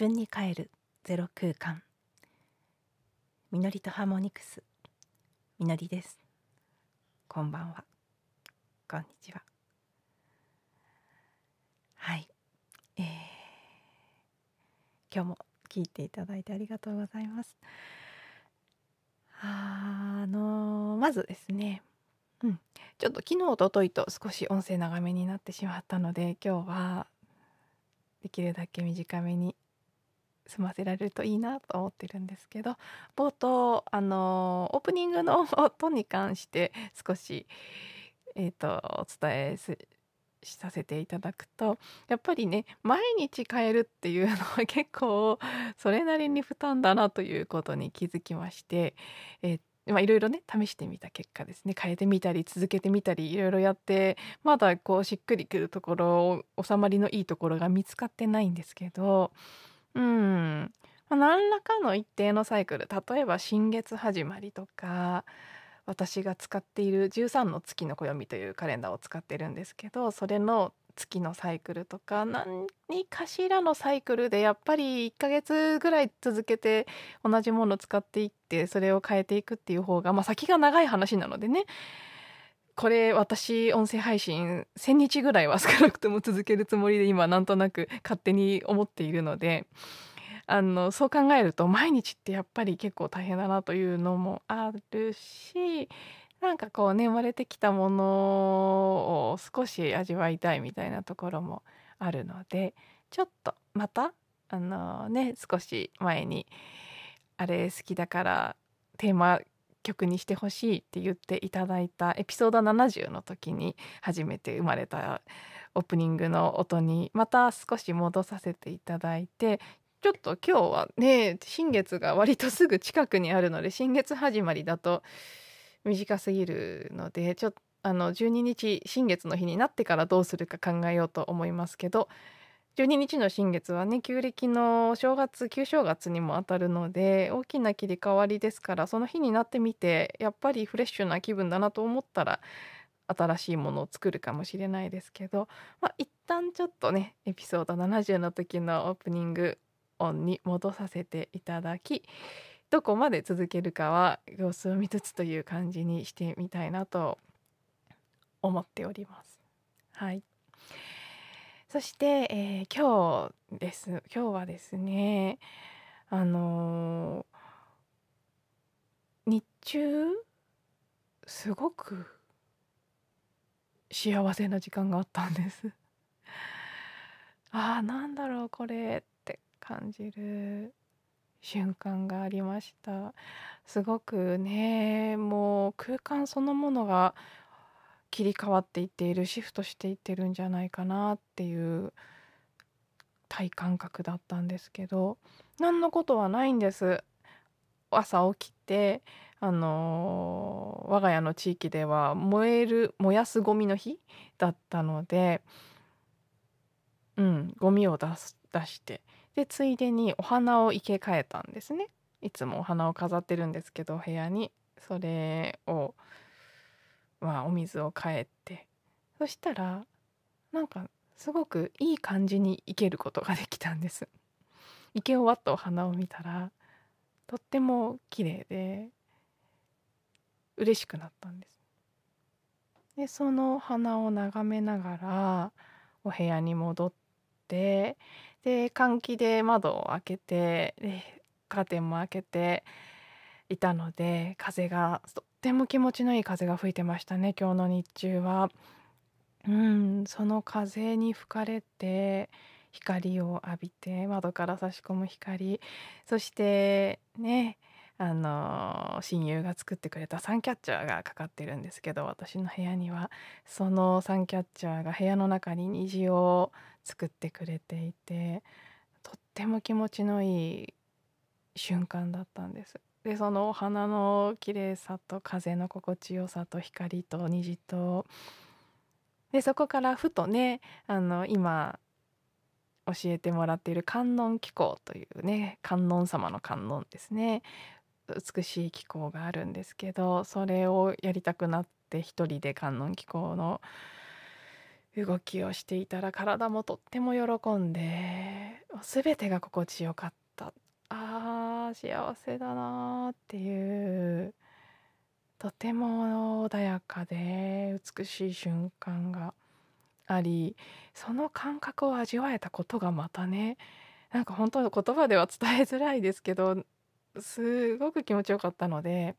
分に帰るゼロ空間。みのりとハーモニクス。みのりです。こんばんは。こんにちは。はい。えー、今日も聞いていただいてありがとうございます。あのー、まずですね。うん、ちょっと昨日おとといと少し音声長めになってしまったので今日はできるだけ短めに済ませられるといいなと思ってるんですけど冒頭あのオープニングの 音に関して少し、えーと、お伝えさせていただくとやっぱりね毎日変えるっていうのは 結構それなりに負担だなということに気づきまして、えまあ、いろいろね試してみた結果ですね変えてみたり続けてみたりいろいろやってまだこうしっくりくるところ収まりのいいところが見つかってないんですけどうん、何らかの一定のサイクル例えば新月始まりとか私が使っている13の月の暦というカレンダーを使ってるんですけどそれの月のサイクルとか何かしらのサイクルでやっぱり1ヶ月ぐらい続けて同じものを使っていってそれを変えていくっていう方が、ま、先が長い話なのでね。これ私音声配信1,000日ぐらいは少なくとも続けるつもりで今なんとなく勝手に思っているのであのそう考えると毎日ってやっぱり結構大変だなというのもあるしなんかこうね生まれてきたものを少し味わいたいみたいなところもあるのでちょっとまたあのね少し前にあれ好きだからテーマ曲にしてほしいって言っていただいたエピソード70の時に初めて生まれたオープニングの音にまた少し戻させていただいてちょっと今日はね新月が割とすぐ近くにあるので新月始まりだと短すぎるのでちょっとあの12日新月の日になってからどうするか考えようと思いますけど12日の新月はね旧暦の正月旧正月にもあたるので大きな切り替わりですからその日になってみてやっぱりフレッシュな気分だなと思ったら新しいものを作るかもしれないですけど、まあ、一旦ちょっとねエピソード70の時のオープニング音に戻させていただきどこまで続けるかは様子を見つつという感じにしてみたいなと思っております。はいそして、えー、今日です。今日はですねあのー、日中すごく幸せな時間があったんです。あーなんだろうこれって感じる瞬間がありました。すごくねもう空間そのものが切り替わっていっているシフトしていってるんじゃないかなっていう体感覚だったんですけど何のことはないんです。朝起きてあのー、我が家の地域では燃える燃やすゴミの日だったのでうんゴミを出す出してでついでにお花を生け替えたんですね。いつもお花を飾ってるんですけど部屋に。それをまあお水を変えて。そしたらなんかすごくいい感じに生けることができたんです。生け終わったお花を見たらとっても綺麗で嬉しくなったんです。でその花を眺めながらお部屋に戻ってで換気で窓を開けてでカーテンも開けていたので風がっても気持ちのいい風が吹いてましたね今日の日中は。うんその風に吹かれて光を浴びて窓から差し込む光そしてねあの親友が作ってくれたサンキャッチャーがかかってるんですけど私の部屋にはそのサンキャッチャーが部屋の中に虹を作ってくれていてとっても気持ちのいい瞬間だったんです。でそのお花の綺麗さと風の心地よさと光と虹と。でそこからふとねあの今教えてもらっている観音気候というね観音様の観音ですね。美しい気候があるんですけどそれをやりたくなって一人で観音気候の動きをしていたら体もとっても喜んで全てが心地よかった。あ幸せだなっていうとても穏やかで美しい瞬間がありその感覚を味わえたことがまたねなんか本当の言葉では伝えづらいですけどすごく気持ちよかったので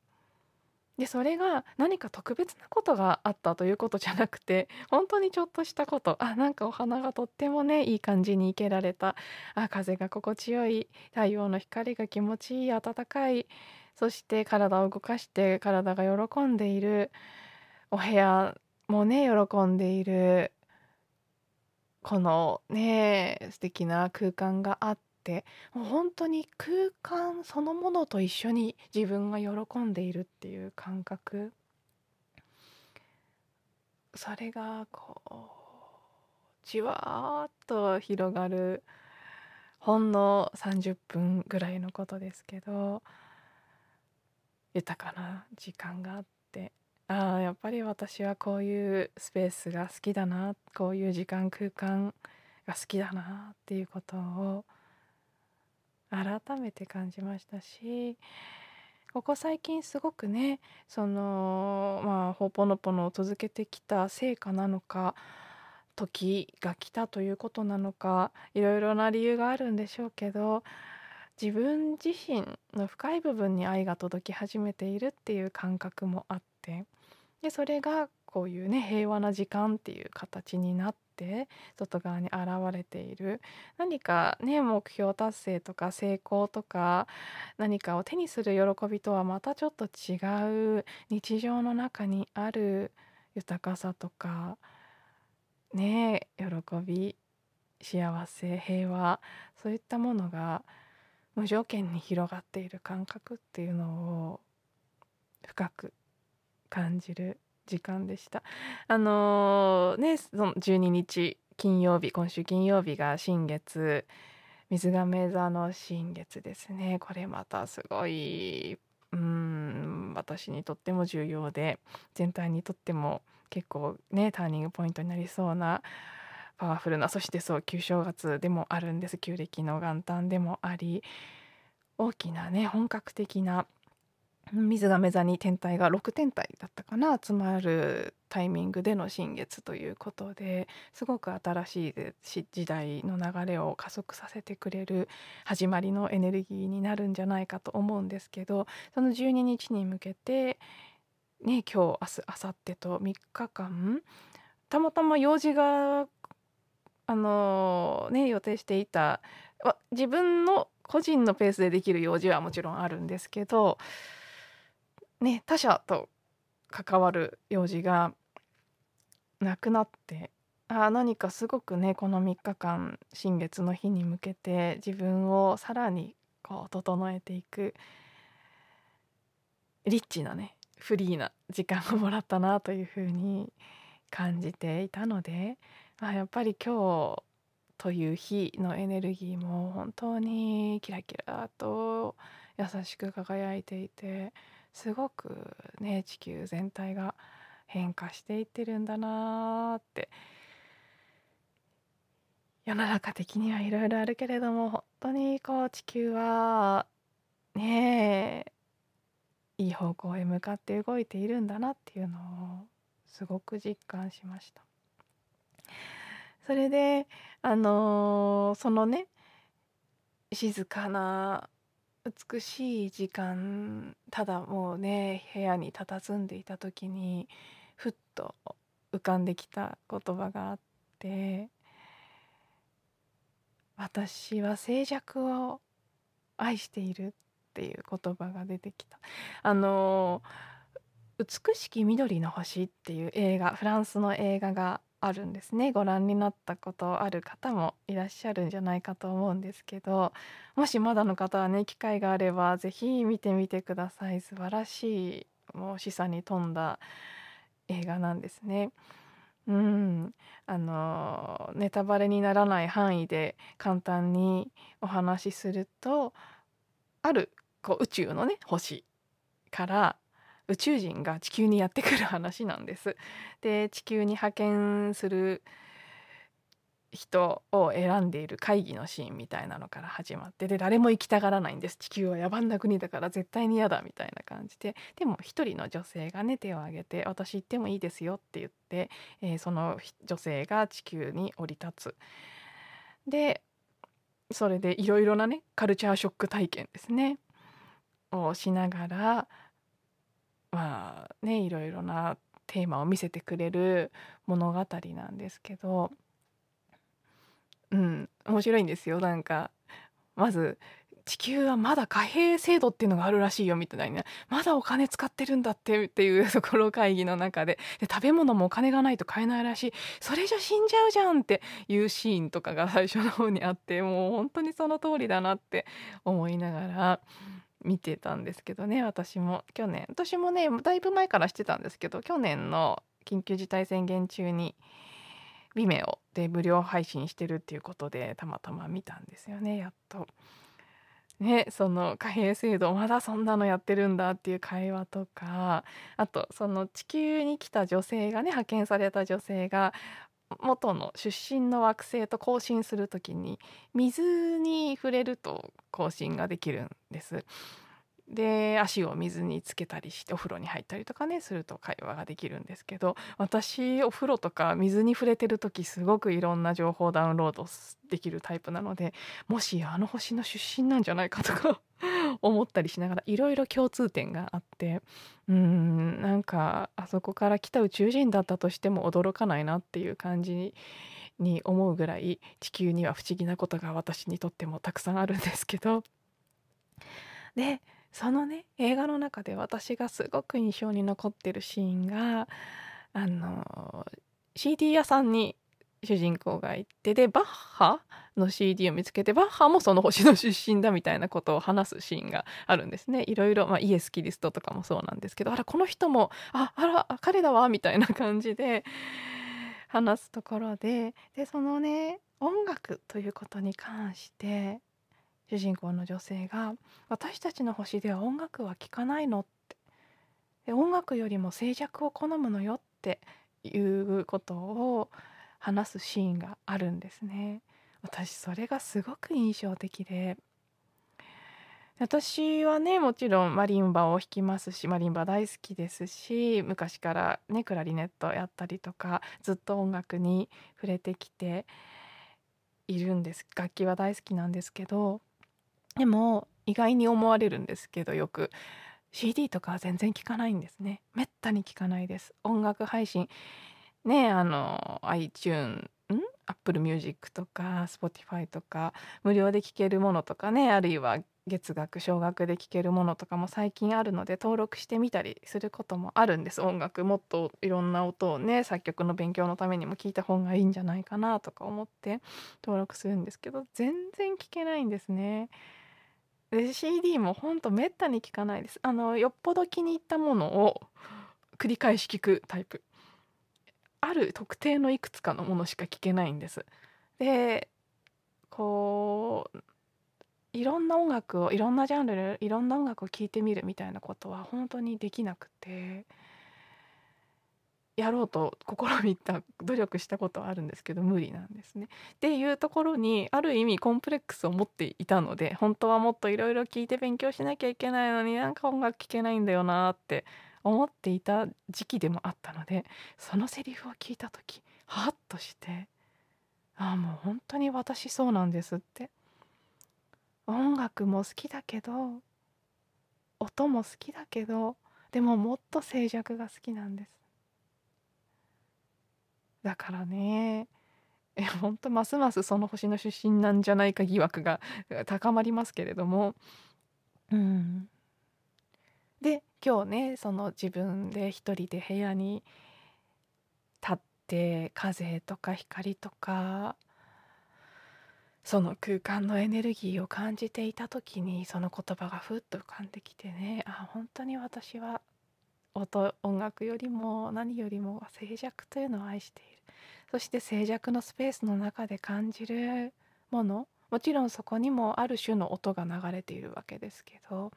でそれが何か特別なことがあったということじゃなくて本当にちょっとしたこと。あなんかお花がとってもねいい感じに生けられた。あ風が心地よい。太陽の光が気持ちいい。暖かい。そして体を動かして体が喜んでいる。お部屋もね喜んでいる。このね素敵な空間があってってもう本当に空間そのものと一緒に自分が喜んでいるっていう感覚。それがこうじわーっと広がるほんの30分ぐらいのことですけど豊かな時間があってああやっぱり私はこういうスペースが好きだなこういう時間空間が好きだなっていうことを改めて感じましたしここ最近すごくねそのまあほぽのぽのを続けてきた成果なのか時が来たということなのかいろいろな理由があるんでしょうけど自分自身の深い部分に愛が届き始めているっていう感覚もあってでそれがこういうね平和な時間っていう形になって外側に現れている。何かね目標達成とか成功とか何かを手にする喜びとはまたちょっと違う日常の中にある豊かさとかね喜び幸せ平和そういったものが無条件に広がっている感覚っていうのを深く感じる。時間でした。あのー、ねその12日金曜日今週金曜日が新月。水亀座の新月ですね。これまたすごいうん私にとっても重要で全体にとっても結構ねターニングポイントになりそうなパワフルなそしてそう旧正月でもあるんです。旧暦の元旦でもあり大きなね本格的な水亀座に天体が6天体だったかな集まるタイミングでの新月ということですごく新しい時代の流れを加速させてくれる始まりのエネルギーになるんじゃないかと思うんですけどその12日に向けて、ね、今日明日明後日と3日間たまたま用事があのね予定していた自分の個人のペースでできる用事はもちろんあるんですけどね他者と関わる用事がなくなってあ何かすごくねこの3日間新月の日に向けて自分をさらにこう整えていくリッチなねフリーな時間をもらったなというふうに感じていたので、あ、やっぱり今日という日のエネルギーも本当にキラキラと優しく輝いていてすごくね地球全体が変化していってるんだなって世の中的にはいろいろあるけれども本当にこう地球はねえいい方向へ向かって動いているんだなっていうのをすごく実感しました。それであのー、そのね静かな美しい時間ただもうね部屋に佇んでいた時にふっと浮かんできた言葉があって「私は静寂を愛している」っていう言葉が出てきた。あの美しき緑の星っていう映画フランスの映画があるんですね。ご覧になったことある方もいらっしゃるんじゃないかと思うんですけどもしまだの方はね機会があれば是非見てみてください。素晴らしいもう示唆に富んだ映画なんですね。うん、あのネタバレにならない範囲で簡単にお話しするとあるこう宇宙のね星から宇宙人が地球にやってくる話なんです。で地球に派遣する人を選んでいる会議のシーンみたいなのから始まってで誰も行きたがらないんです。地球は野蛮な国だから絶対に嫌だみたいな感じで。でも一人の女性がね手を挙げて私行ってもいいですよって言って、えー、その女性が地球に降り立つ。でそれでいろいろなねカルチャーショック体験ですね。をしながらまあねいろいろなテーマを見せてくれる物語なんですけどうん面白いんですよなんか。まず地球はまだ貨幣制度っていうのがあるらしいよみたいな。まだお金使ってるんだってっていうところ会議の中で。で食べ物もお金がないと買えないらしい。それじゃ死んじゃうじゃんっていうシーンとかが最初の方にあってもう本当にその通りだなって思いながら。見てたんですけどね私も去年私もねだいぶ前からしてたんですけど去年の緊急事態宣言中に Vimeo で無料配信してるっていうことでたまたま見たんですよねやっと。ね、その貨幣制度まだそんなのやってるんだっていう会話とかあとその地球に来た女性がね派遣された女性が元の出身の惑星と交信する時に水に触れると交信ができるんです。で足を水につけたりしてお風呂に入ったりとかねすると会話ができるんですけど私お風呂とか水に触れてる時すごくいろんな情報ダウンロードできるタイプなのでもしあの星の出身なんじゃないかとか 思ったりしながらいろいろ共通点があってうんなんかあそこから来た宇宙人だったとしても驚かないなっていう感じに思うぐらい地球には不思議なことが私にとってもたくさんあるんですけど。でそのね映画の中で私がすごく印象に残ってるシーンがあの CD 屋さんに主人公が行ってでバッハの CD を見つけてバッハもその星の出身だみたいなことを話すシーンがあるんですねいろいろ、まあ、イエス・キリストとかもそうなんですけどあらこの人もああら彼だわみたいな感じで 話すところででそのね音楽ということに関して主人公の女性が「私たちの星では音楽は聴かないの?」ってで音楽よりも静寂を好むのよっていうことを話すシーンがあるんですね。私それがすごく印象的で。私はねもちろんマリンバを弾きますしマリンバ大好きですし昔からねクラリネットやったりとかずっと音楽に触れてきているんです。楽器は大好きなんですけどでも意外に思われるんですけどよく。CD とかは全然聴かないんですね。めったに聴かないです。音楽配信ねあの iTune ん？Apple Music とか Spotify とか無料で聴けるものとかねあるいは月額少額で聴けるものとかも最近あるので登録してみたりすることもあるんです。音楽もっといろんな音をね作曲の勉強のためにも聞いた方がいいんじゃないかなとか思って登録するんですけど全然聞けないんですね。で CD もほんとめったに聞かないです。あのよっぽど気に入ったものを繰り返し聞くタイプ。ある特定のいくつかのものしか聞けないんですでこういろんな音楽をいろんなジャンルいろんな音楽を聴いてみるみたいなことは本当にできなくてやろうと試みた努力したことはあるんですけど無理なんですね。っていうところにある意味コンプレックスを持っていたので本当はもっといろいろ聞いて勉強しなきゃいけないのになんか音楽聴けないんだよなって思っていた時期でもあったのでそのセリフを聞いた時ハッとしてああもう本当に私そうなんですって。音楽も好きだけど音も好きだけどでももっと静寂が好きなんです。だからねえ本当ますますその星の出身なんじゃないか疑惑が高まりますけれども。うん。で今日ねその自分で一人で部屋に立って風とか光とかその空間のエネルギーを感じていた時にその言葉がふっと浮かんできてねあ本当に私は音音楽よりも何よりも静寂というのを愛している。そして静寂のスペースの中で感じるものもちろんそこにもある種の音が流れているわけですけど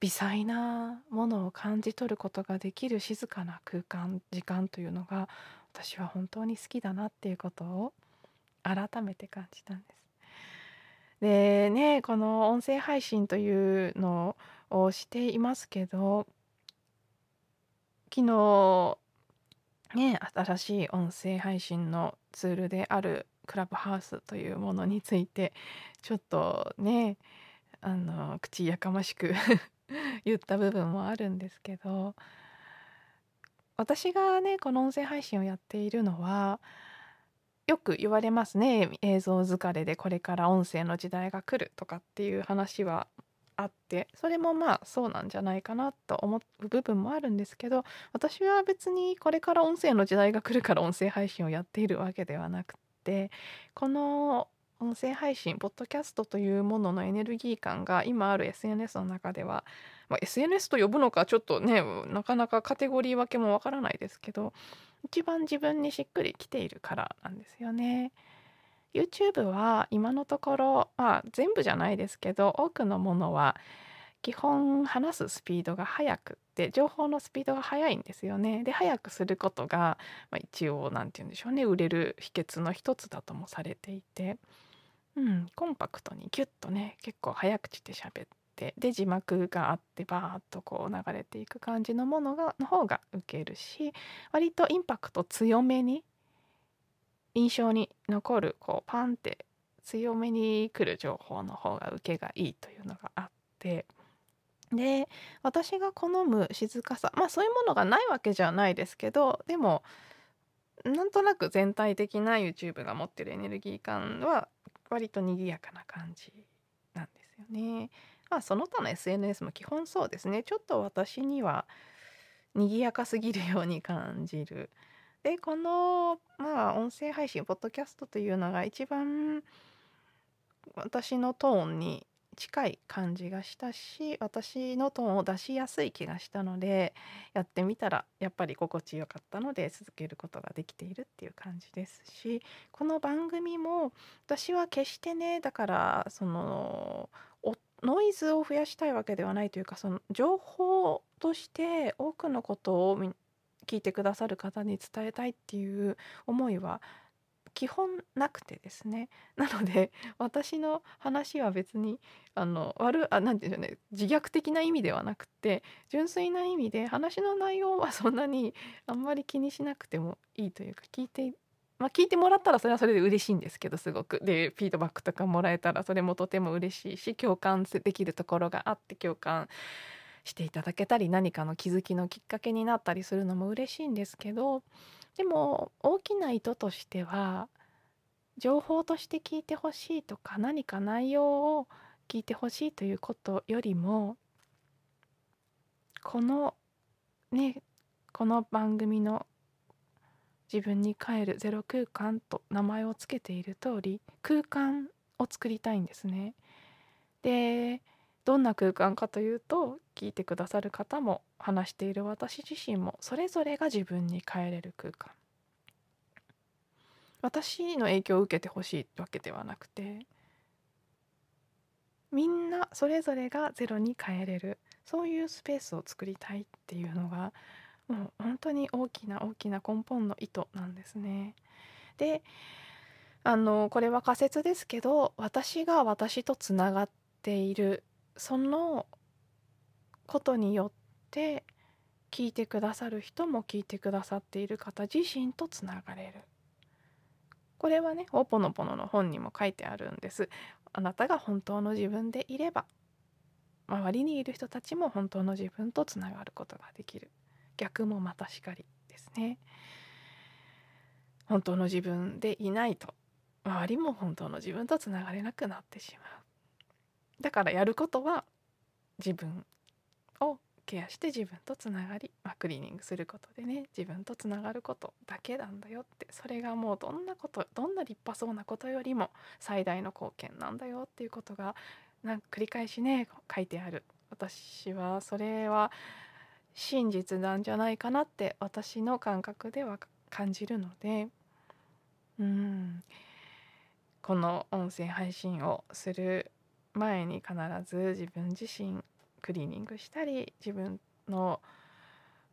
微細なものを感じ取ることができる静かな空間時間というのが私は本当に好きだなっていうことを改めて感じたんです。でねこの音声配信というのをしていますけど昨日ね新しい音声配信のツールであるクラブハウスというものについてちょっとねあの口やかましく 言った部分もあるんですけど私がねこの音声配信をやっているのはよく言われますね映像疲れでこれから音声の時代が来るとかっていう話はあってそれもまあそうなんじゃないかなと思う部分もあるんですけど私は別にこれから音声の時代が来るから音声配信をやっているわけではなくてこの音声配信ポッドキャストというもののエネルギー感が今ある SNS の中では、まあ、SNS と呼ぶのかちょっとねなかなかカテゴリー分けもわからないですけど一番自分にしっくりきているからなんですよね。YouTube は今のところ、まあ、全部じゃないですけど多くのものは基本話すスピードが速くって情報のスピードが速いんですよね。で速くすることが、まあ、一応何て言うんでしょうね売れる秘訣の一つだともされていて、うん、コンパクトにギュッとね結構早口で喋ってで字幕があってバーッとこう流れていく感じのものがの方が受けるし割とインパクト強めに印象に残るこうパンって強めに来る情報の方が受けがいいというのがあってで私が好む静かさまあそういうものがないわけじゃないですけどでもなんとなく全体的な YouTube が持ってるエネルギー感は割と賑やかな感じなんですよね。まあその他の SNS も基本そうですねちょっと私には賑やかすぎるように感じる。でこのまあ音声配信ポッドキャストというのが一番私のトーンに近い感じがしたし私のトーンを出しやすい気がしたのでやってみたらやっぱり心地よかったので続けることができているっていう感じですしこの番組も私は決してねだからそのノイズを増やしたいわけではないというかその情報として多くのことを聞いてくださる方に伝えたいっていう思いは基本なくてですね。なので私の話は別にあの悪あ何て言うんでしょうね。自虐的な意味ではなくて純粋な意味で話の内容は そんなにあんまり気にしなくてもいいというか聞いてまあ、聞いてもらったらそれはそれで嬉しいんですけどすごく。でフィードバックとかもらえたらそれもとても嬉しいし共感できるところがあって共感していただけたり何かの気づきのきっかけになったりするのも嬉しいんですけどでも大きな意図としては情報として聞いてほしいとか何か内容を聞いてほしいということよりもこのねこの番組の自分に帰るゼロ空間と名前を付けている通り空間を作りたいんですね。でどんな空間かというと聞いてくださる方も話している私自身もそれぞれが自分に帰れる空間私の影響を受けてほしいわけではなくてみんなそれぞれがゼロに帰れるそういうスペースを作りたいっていうのがもう本当に大きな大きな根本の意図なんですね。であのこれは仮説ですけど私が私とつながっているそのことによって聞いてくださる人も聞いてくださっている方自身とつながれる。これはねオポノポノの本にも書いてあるんです。あなたが本当の自分でいれば周りにいる人たちも本当の自分とつながることができる。逆もまたしかりですね。本当の自分でいないと周りも本当の自分とつながれなくなってしまう。だからやることは自分をケアして自分とつながり、まあ、クリーニングすることでね自分とつながることだけなんだよってそれがもうどんなことどんな立派そうなことよりも最大の貢献なんだよっていうことがなんか繰り返しね書いてある。私はそれは真実なんじゃないかなって私の感覚では感じるのでうん。この音声配信をする前に必ず自分自身クリーニングしたり自分の、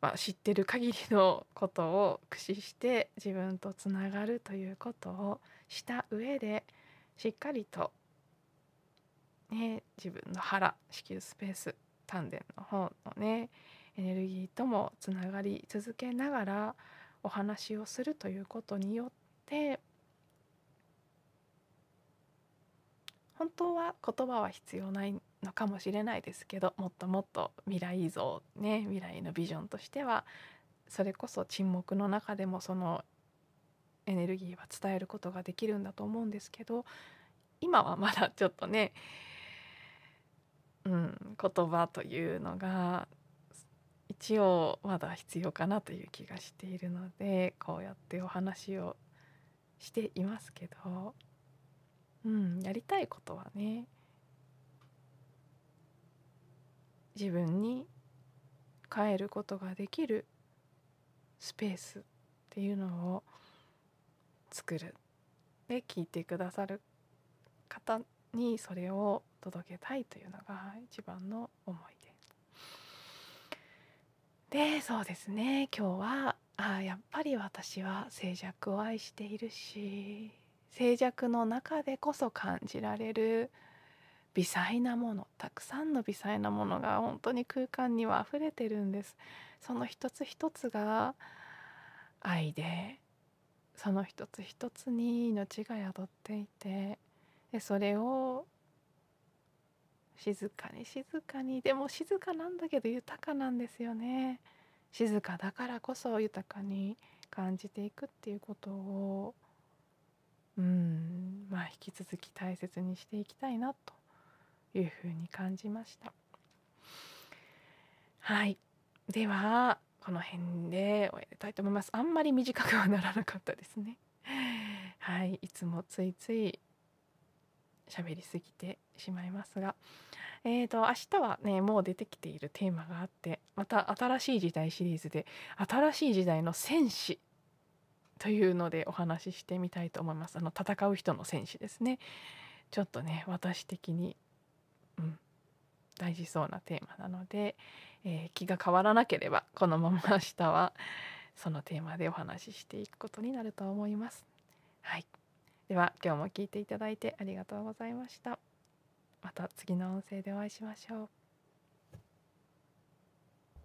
まあ、知ってる限りのことを駆使して自分とつながるということをした上でしっかりと、ね、自分の腹子宮スペース丹田の方のねエネルギーともつながり続けながらお話をするということによって本当は言葉は必要ないのかもしれないですけどもっともっと未来像ね未来のビジョンとしてはそれこそ沈黙の中でもそのエネルギーは伝えることができるんだと思うんですけど今はまだちょっとね、うん、言葉というのが一応まだ必要かなという気がしているのでこうやってお話をしていますけど、うん、やりたいことはね自分に変えることができるスペースっていうのを作る。で聞いてくださる方にそれを届けたいというのが一番の思いで。でそうですね。今日はあやっぱり私は静寂を愛しているし静寂の中でこそ感じられる微細なものたくさんの微細なものが本当に空間には溢れてるんです。その一つ一つが愛でその一つ一つに命が宿っていてでそれを静かに静かにでも静かなんだけど豊かなんですよね。静かだからこそ豊かに感じていくっていうことをうん。まあ引き続き大切にしていきたいなというふうに感じました。はい。ではこの辺で終えたいと思います。あんまり短くはならなかったですね。はい。いつもついつい喋りすぎてしまいますが。えーと明日はねもう出てきているテーマがあってまた新しい時代シリーズで新しい時代の戦士というのでお話ししてみたいと思いますあの戦う人の戦士ですねちょっとね私的にうん、大事そうなテーマなので、えー、気が変わらなければこのまま明日はそのテーマでお話ししていくことになると思います。はい、では今日も聞いていただいてありがとうございました。また次の音声でお会いしましょう。